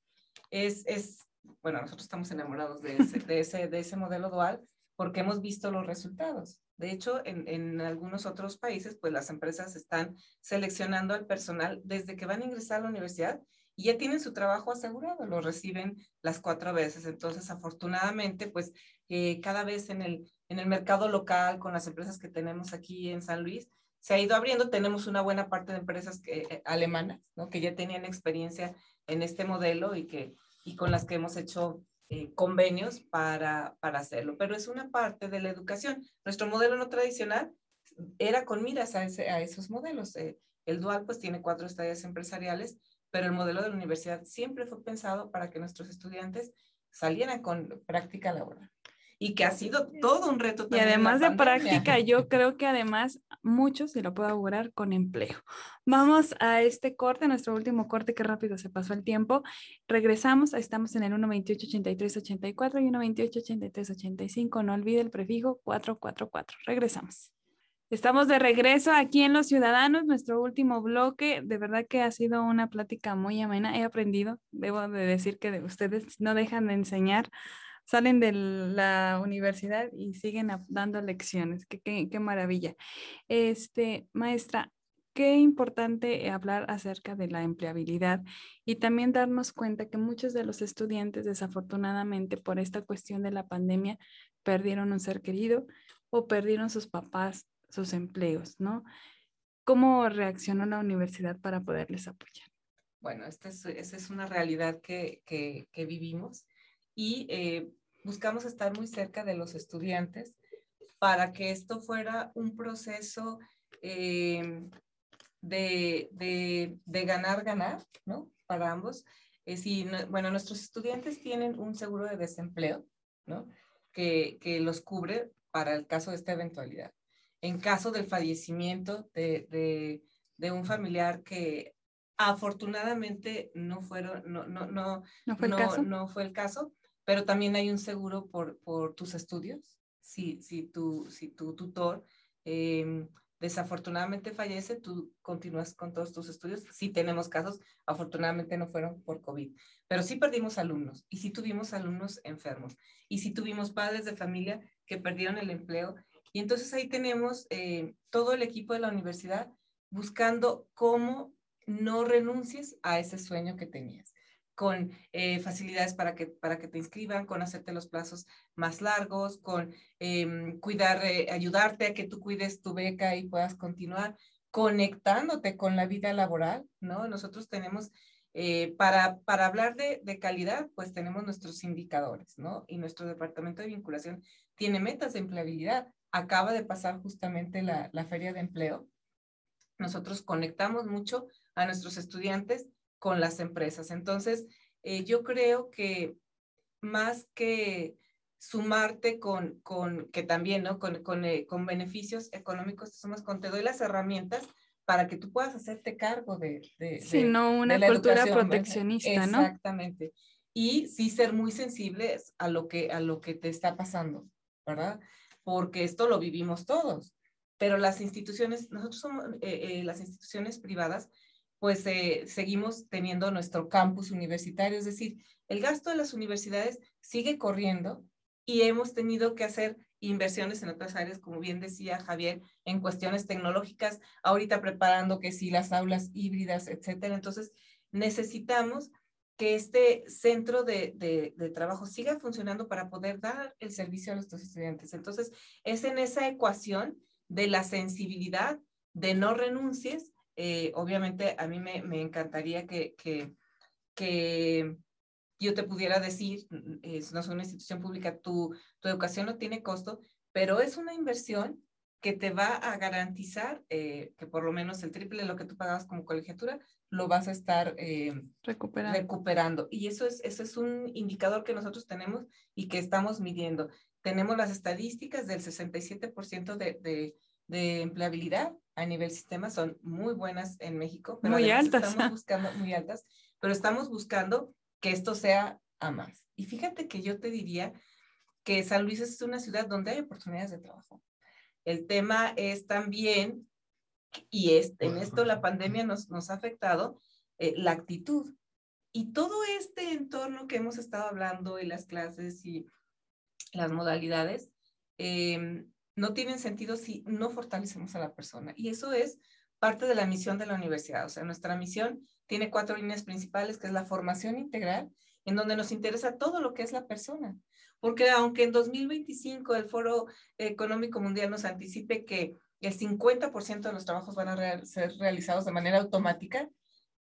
Es, es bueno, nosotros estamos enamorados de ese, de ese, de ese modelo dual porque hemos visto los resultados. De hecho, en, algunos otros países, pues las empresas están seleccionando al personal desde que van a ingresar a la universidad y ya tienen su trabajo asegurado, lo reciben las cuatro veces. Entonces, afortunadamente, pues eh, cada vez en el, en el mercado local, con las empresas que tenemos aquí en San Luis, se ha ido abriendo. Tenemos una buena parte de empresas que, eh, alemanas, ¿no? Que ya tenían experiencia en este modelo y, que, y con las que hemos hecho eh, convenios para, para hacerlo, pero es una parte de la educación. Nuestro modelo no tradicional era con miras a, ese, a esos modelos. Eh, el dual pues tiene cuatro estadios empresariales, pero el modelo de la universidad siempre fue pensado para que nuestros estudiantes salieran con práctica laboral y que ha sido todo un reto. Y además de práctica, yo creo que además muchos, se lo puedo augurar, con empleo. Vamos a este corte, nuestro último corte, que rápido se pasó el tiempo. Regresamos, estamos en el 128-83-84 y 128-83-85. No olvide el prefijo 444. Regresamos. Estamos de regreso aquí en Los Ciudadanos, nuestro último bloque. De verdad que ha sido una plática muy amena. He aprendido, debo de decir que ustedes no dejan de enseñar salen de la universidad y siguen dando lecciones. Qué, qué, maravilla. Este, maestra, qué importante hablar acerca de la empleabilidad y también darnos cuenta que muchos de los estudiantes, desafortunadamente, por esta cuestión de la pandemia, perdieron un ser querido o perdieron sus papás, sus empleos, ¿no? ¿Cómo reaccionó la universidad para poderles apoyar? Bueno, esta es, esa es una realidad que, que, que vivimos y eh, buscamos estar muy cerca de los estudiantes para que esto fuera un proceso eh, de, de, de, ganar, ganar, ¿no? Para ambos. Es decir, bueno, nuestros estudiantes tienen un seguro de desempleo, ¿no? Que, que los cubre para el caso de esta eventualidad. En caso del fallecimiento de, de, de un familiar que afortunadamente no fueron, no, no, no, ¿No fue el no, caso? no fue el caso, pero también hay un seguro por, tus estudios. Si, tu, tutor eh, desafortunadamente fallece, tú continúas con todos tus estudios. Sí tenemos casos, afortunadamente no fueron por COVID, pero sí perdimos alumnos y sí tuvimos alumnos enfermos y sí tuvimos padres de familia que perdieron el empleo. Y entonces ahí tenemos eh, todo el equipo de la universidad buscando cómo no renuncies a ese sueño que tenías con eh, facilidades para que, para que te inscriban, con hacerte los plazos más largos, con eh, cuidar, eh, ayudarte a que tú cuides tu beca y puedas continuar, conectándote con la vida laboral, ¿no? Nosotros tenemos, eh, para, para hablar de, de, calidad, pues tenemos nuestros indicadores, ¿no? Y nuestro departamento de vinculación tiene metas de empleabilidad. Acaba de pasar justamente la, la feria de empleo. Nosotros conectamos mucho a nuestros estudiantes con las empresas. Entonces, eh, yo creo que más que sumarte con, con que también, ¿no? Con, con, eh, con beneficios económicos, te sumas con, te doy las herramientas para que tú puedas hacerte cargo de... de sí, de, no una cultura proteccionista, Exactamente. ¿no? Exactamente. Y sí ser muy sensibles a lo, que, a lo que te está pasando, ¿verdad? Porque esto lo vivimos todos. Pero las instituciones, nosotros somos, eh, eh, las instituciones privadas, pues eh, seguimos teniendo nuestro campus universitario, es decir, el gasto de las universidades sigue corriendo y hemos tenido que hacer inversiones en otras áreas, como bien decía Javier, en cuestiones tecnológicas, ahorita preparando que sí las aulas híbridas, etcétera. Entonces, necesitamos que este centro de, de, de, trabajo siga funcionando para poder dar el servicio a nuestros estudiantes. Entonces, es en esa ecuación de la sensibilidad, de no renuncies, eh, obviamente a mí me, me encantaría que, que, que, yo te pudiera decir, es, no es una institución pública, tu, tu educación no tiene costo, pero es una inversión que te va a garantizar eh, que por lo menos el triple de lo que tú pagabas como colegiatura lo vas a estar eh, recuperando. recuperando. Y eso es, eso es un indicador que nosotros tenemos y que estamos midiendo. Tenemos las estadísticas del 67% de, de, de, empleabilidad a nivel sistema, son muy buenas en México, pero muy altas. estamos buscando, muy altas, pero estamos buscando que esto sea a más. Y fíjate que yo te diría que San Luis es una ciudad donde hay oportunidades de trabajo. El tema es también, y es, en esto la pandemia nos, nos ha afectado, eh, la actitud. Y todo este entorno que hemos estado hablando y las clases y las modalidades, em, no tienen sentido si no fortalecemos a la persona. Y eso es parte de la misión de la universidad. O sea, nuestra misión tiene cuatro líneas principales, que es la formación integral, en donde nos interesa todo lo que es la persona porque aunque en 2025 el Foro Económico Mundial nos anticipe que el 50% de los trabajos van a ser realizados de manera automática,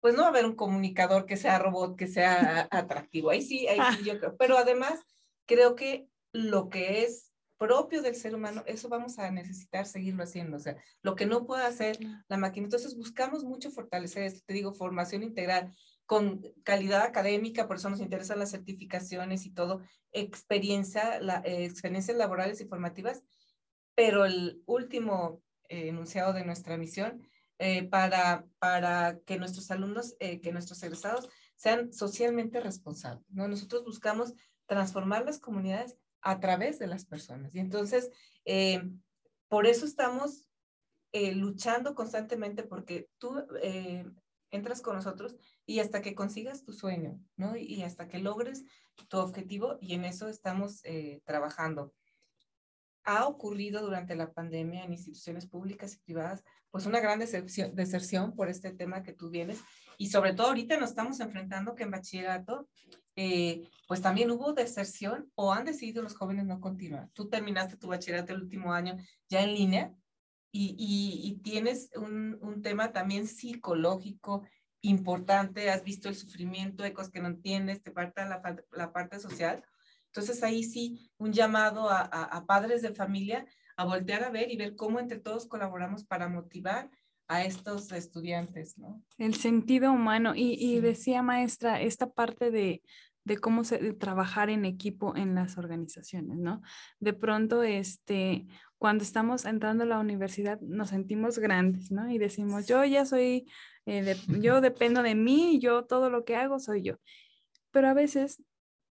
pues no va a haber un comunicador que sea robot, que sea atractivo. Ahí sí, ahí sí yo creo. Pero además, creo que lo que es propio del ser humano, eso vamos a necesitar seguirlo haciendo. O sea, lo que no puede hacer la máquina. Entonces, buscamos mucho fortalecer esto. Te digo, formación integral con calidad académica, por eso nos interesan las certificaciones y todo, experiencia, la, eh, experiencias laborales y formativas, pero el último eh, enunciado de nuestra misión eh, para, para que nuestros alumnos, que nuestros egresados sean socialmente responsables. ¿no? Nosotros buscamos transformar las comunidades a través de las personas. Y entonces, por eso estamos luchando constantemente porque tú entras con nosotros y hasta que consigas tu sueño, ¿no? Y hasta que logres tu objetivo y en eso estamos eh, trabajando. Ha ocurrido durante la pandemia en instituciones públicas y privadas, pues una gran deserción, deserción por este tema que tú vienes y sobre todo ahorita nos estamos enfrentando que en bachillerato, eh, pues también hubo deserción o han decidido los jóvenes no continuar. Tú terminaste tu bachillerato el último año ya en línea y, y, tienes un, un, tema también psicológico importante, has visto el sufrimiento, ecos que no entiendes, te falta la, parte social. Entonces ahí sí, un llamado a, a, padres de familia a voltear a ver y ver cómo entre todos colaboramos para motivar a estos estudiantes, ¿no? El sentido humano. Y, y decía maestra, esta parte de, de cómo se, trabajar en equipo en las organizaciones, ¿no? De pronto, este, cuando estamos entrando a la universidad, nos sentimos grandes, ¿no? Y decimos, yo ya soy, eh, yo dependo de mí, yo todo lo que hago soy yo. Pero a veces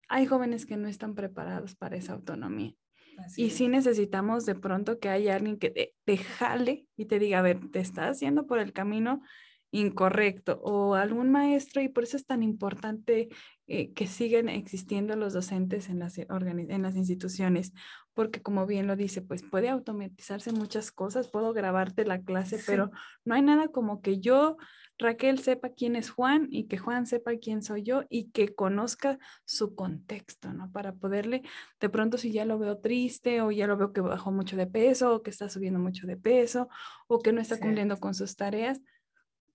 hay jóvenes que no están preparados para esa autonomía. Y sí necesitamos de pronto que haya alguien que te, jale y te diga, a ver, te estás haciendo por el camino incorrecto o algún maestro y por eso es tan importante eh, que siguen existiendo los docentes en las, en las instituciones, porque como bien lo dice, pues puede automatizarse muchas cosas, puedo grabarte la clase, pero no hay nada como que yo, Raquel, sepa quién es Juan y que Juan sepa quién soy yo y que conozca su contexto, ¿no? Para poderle, de pronto si ya lo veo triste o ya lo veo que bajó mucho de peso o que está subiendo mucho de peso o que no está cumpliendo con sus tareas,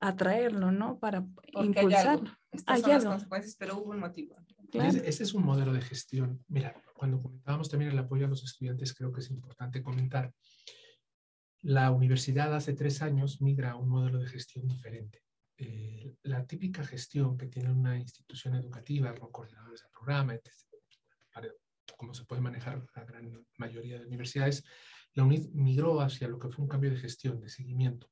atraerlo, ¿no? Para impulsarlo. Hay Estas son las consecuencias, pero hubo un motivo. Ese, es un modelo de gestión. Mira, cuando comentábamos también el apoyo a los estudiantes, creo que es importante comentar. La universidad hace tres años migra a un modelo de gestión diferente. Eh, la típica gestión que tiene una institución educativa con coordinadores de programa, etc., como se puede manejar la gran mayoría de universidades, la UNID migró hacia lo que fue un cambio de gestión, de seguimiento.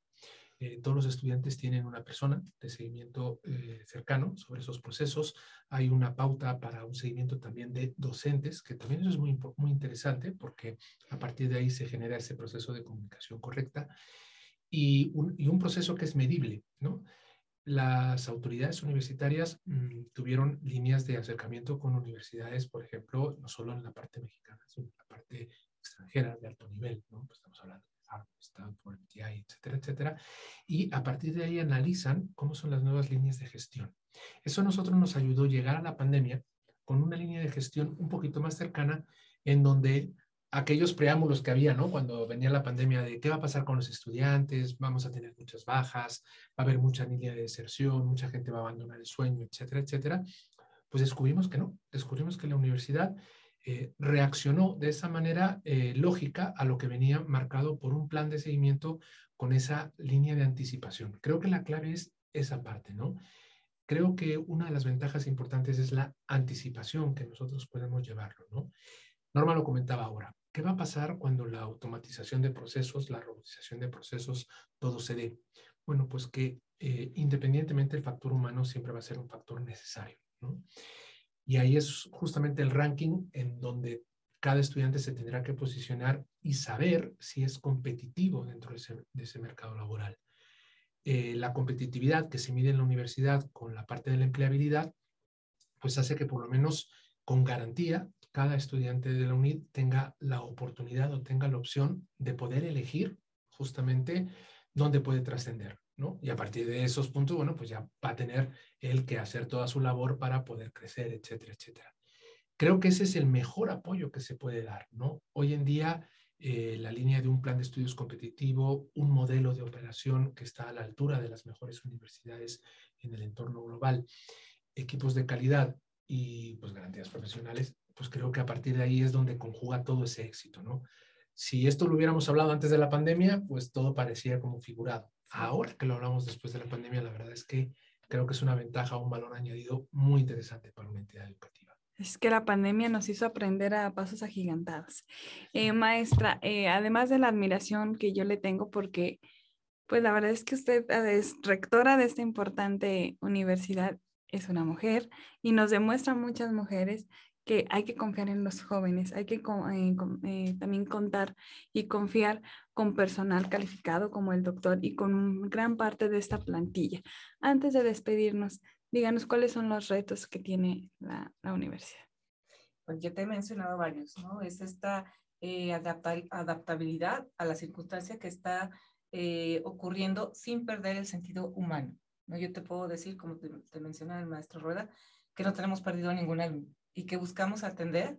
Eh, todos los estudiantes tienen una persona de seguimiento eh, cercano sobre esos procesos. Hay una pauta para un seguimiento también de docentes, que también eso es muy, muy interesante porque a partir de ahí se genera ese proceso de comunicación correcta y un, proceso que es medible. Las autoridades universitarias mm, tuvieron líneas de acercamiento con universidades, por ejemplo, no solo en la parte mexicana, sino en la parte extranjera de alto nivel, ¿no? Pues estamos hablando TI, etcétera, etcétera. Y a partir de ahí analizan cómo son las nuevas líneas de gestión. Eso a nosotros nos ayudó a llegar a la pandemia con una línea de gestión un poquito más cercana en donde aquellos preámbulos que había, ¿no? Cuando venía la pandemia de qué va a pasar con los estudiantes, vamos a tener muchas bajas, va a haber mucha línea de deserción, mucha gente va a abandonar el sueño, etcétera, etcétera, pues descubrimos que no, descubrimos que la universidad eh, reaccionó de esa manera eh, lógica a lo que venía marcado por un plan de seguimiento con esa línea de anticipación. Creo que la clave es esa parte, ¿no? Creo que una de las ventajas importantes es la anticipación que nosotros podemos llevarlo, ¿no? Norma lo comentaba ahora. ¿Qué va a pasar cuando la automatización de procesos, la robotización de procesos, todo se dé? Bueno, pues que eh, independientemente el factor humano siempre va a ser un factor necesario. ¿no? Y ahí es justamente el ranking en donde cada estudiante se tendrá que posicionar y saber si es competitivo dentro de ese, mercado laboral. Eh, la competitividad que se mide en la universidad con la parte de la empleabilidad, pues hace que por lo menos con garantía cada estudiante de la UNID tenga la oportunidad o tenga la opción de poder elegir justamente dónde puede trascender, ¿no? Y a partir de esos puntos, bueno, pues ya va a tener él que hacer toda su labor para poder crecer, etcétera, etcétera. Creo que ese es el mejor apoyo que se puede dar, ¿no? Hoy en día, eh, la línea de un plan de estudios competitivo, un modelo de operación que está a la altura de las mejores universidades en el entorno global, equipos de calidad y pues garantías profesionales, pues creo que a partir de ahí es donde conjuga todo ese éxito, ¿no? Si esto lo hubiéramos hablado antes de la pandemia, pues todo parecía como figurado. Ahora que lo hablamos después de la pandemia, la verdad es que creo que es una ventaja, un valor añadido muy interesante para una entidad educativa. Es que la pandemia nos hizo aprender a pasos agigantados. Eh, maestra, eh, además de la admiración que yo le tengo porque, pues la verdad es que usted es rectora de esta importante universidad, es una mujer y nos demuestra muchas mujeres que hay que confiar en los jóvenes, hay que eh, eh, también contar y confiar con personal calificado como el doctor y con gran parte de esta plantilla. Antes de despedirnos, díganos cuáles son los retos que tiene la, universidad. Pues yo te he mencionado varios, ¿no? Es esta eh, adaptabilidad a la circunstancia que está ocurriendo sin perder el sentido humano. ¿no? Yo te puedo decir, como te, te menciona el maestro Rueda, que no tenemos perdido ningún alumno y que buscamos atender.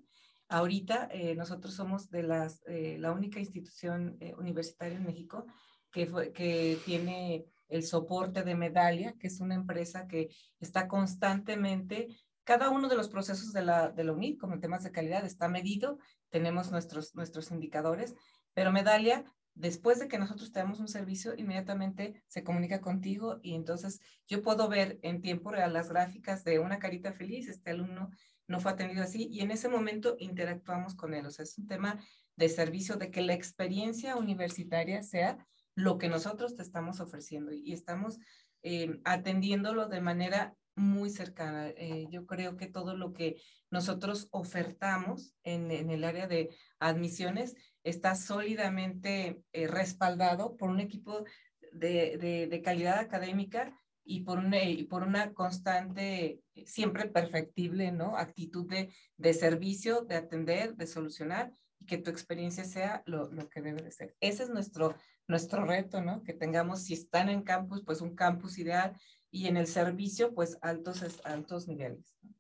Ahorita eh, nosotros somos de las, eh, la única institución eh, universitaria en México que, que tiene el soporte de Medalia, que es una empresa que está constantemente, cada uno de los procesos de la, de la UNID, como temas de calidad, está medido, tenemos nuestros, nuestros indicadores, pero Medalia después de que nosotros tenemos un servicio, inmediatamente se comunica contigo y entonces yo puedo ver en tiempo real las gráficas de una carita feliz, este alumno no fue atendido así y en ese momento interactuamos con él. O sea, es un tema de servicio, de que la experiencia universitaria sea lo que nosotros te estamos ofreciendo y estamos eh, atendiéndolo de manera muy cercana. Eh, yo creo que todo lo que nosotros ofertamos en, el área de admisiones está sólidamente eh, respaldado por un equipo de, de calidad académica y por una, y por una constante, siempre perfectible, ¿no? Actitud de, de, servicio, de atender, de solucionar y que tu experiencia sea lo, lo, que debe de ser. Ese es nuestro, nuestro reto, ¿no? Que tengamos, si están en campus, pues un campus ideal y en el servicio, pues altos, altos niveles. ¿no?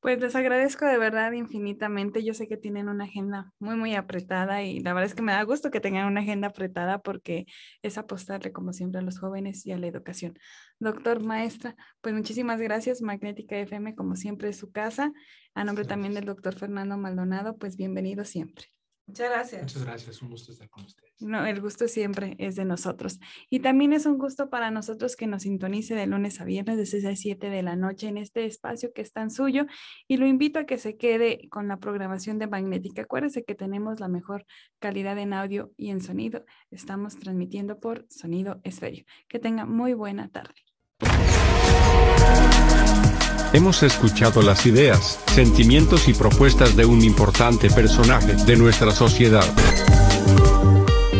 Pues les agradezco de verdad infinitamente. Yo sé que tienen una agenda muy, muy apretada y la verdad es que me da gusto que tengan una agenda apretada porque es apostarle, como siempre, a los jóvenes y a la educación. Doctor, maestra, pues muchísimas gracias. Magnética FM, como siempre, es su casa. A nombre también del doctor Fernando Maldonado, pues bienvenido siempre. Muchas gracias. Muchas gracias, un gusto estar con ustedes. No, el gusto siempre es de nosotros. Y también es un gusto para nosotros que nos sintonice de lunes a viernes de 6 a 7 de la noche en este espacio que es tan suyo. Y lo invito a que se quede con la programación de Magnética. Acuérdese que tenemos la mejor calidad en audio y en sonido. Estamos transmitiendo por Sonido Esferio. Que tenga muy buena tarde. Hemos escuchado las ideas, sentimientos y propuestas de un importante personaje de nuestra sociedad.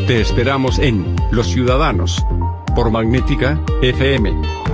Te esperamos en Los Ciudadanos, por Magnética FM.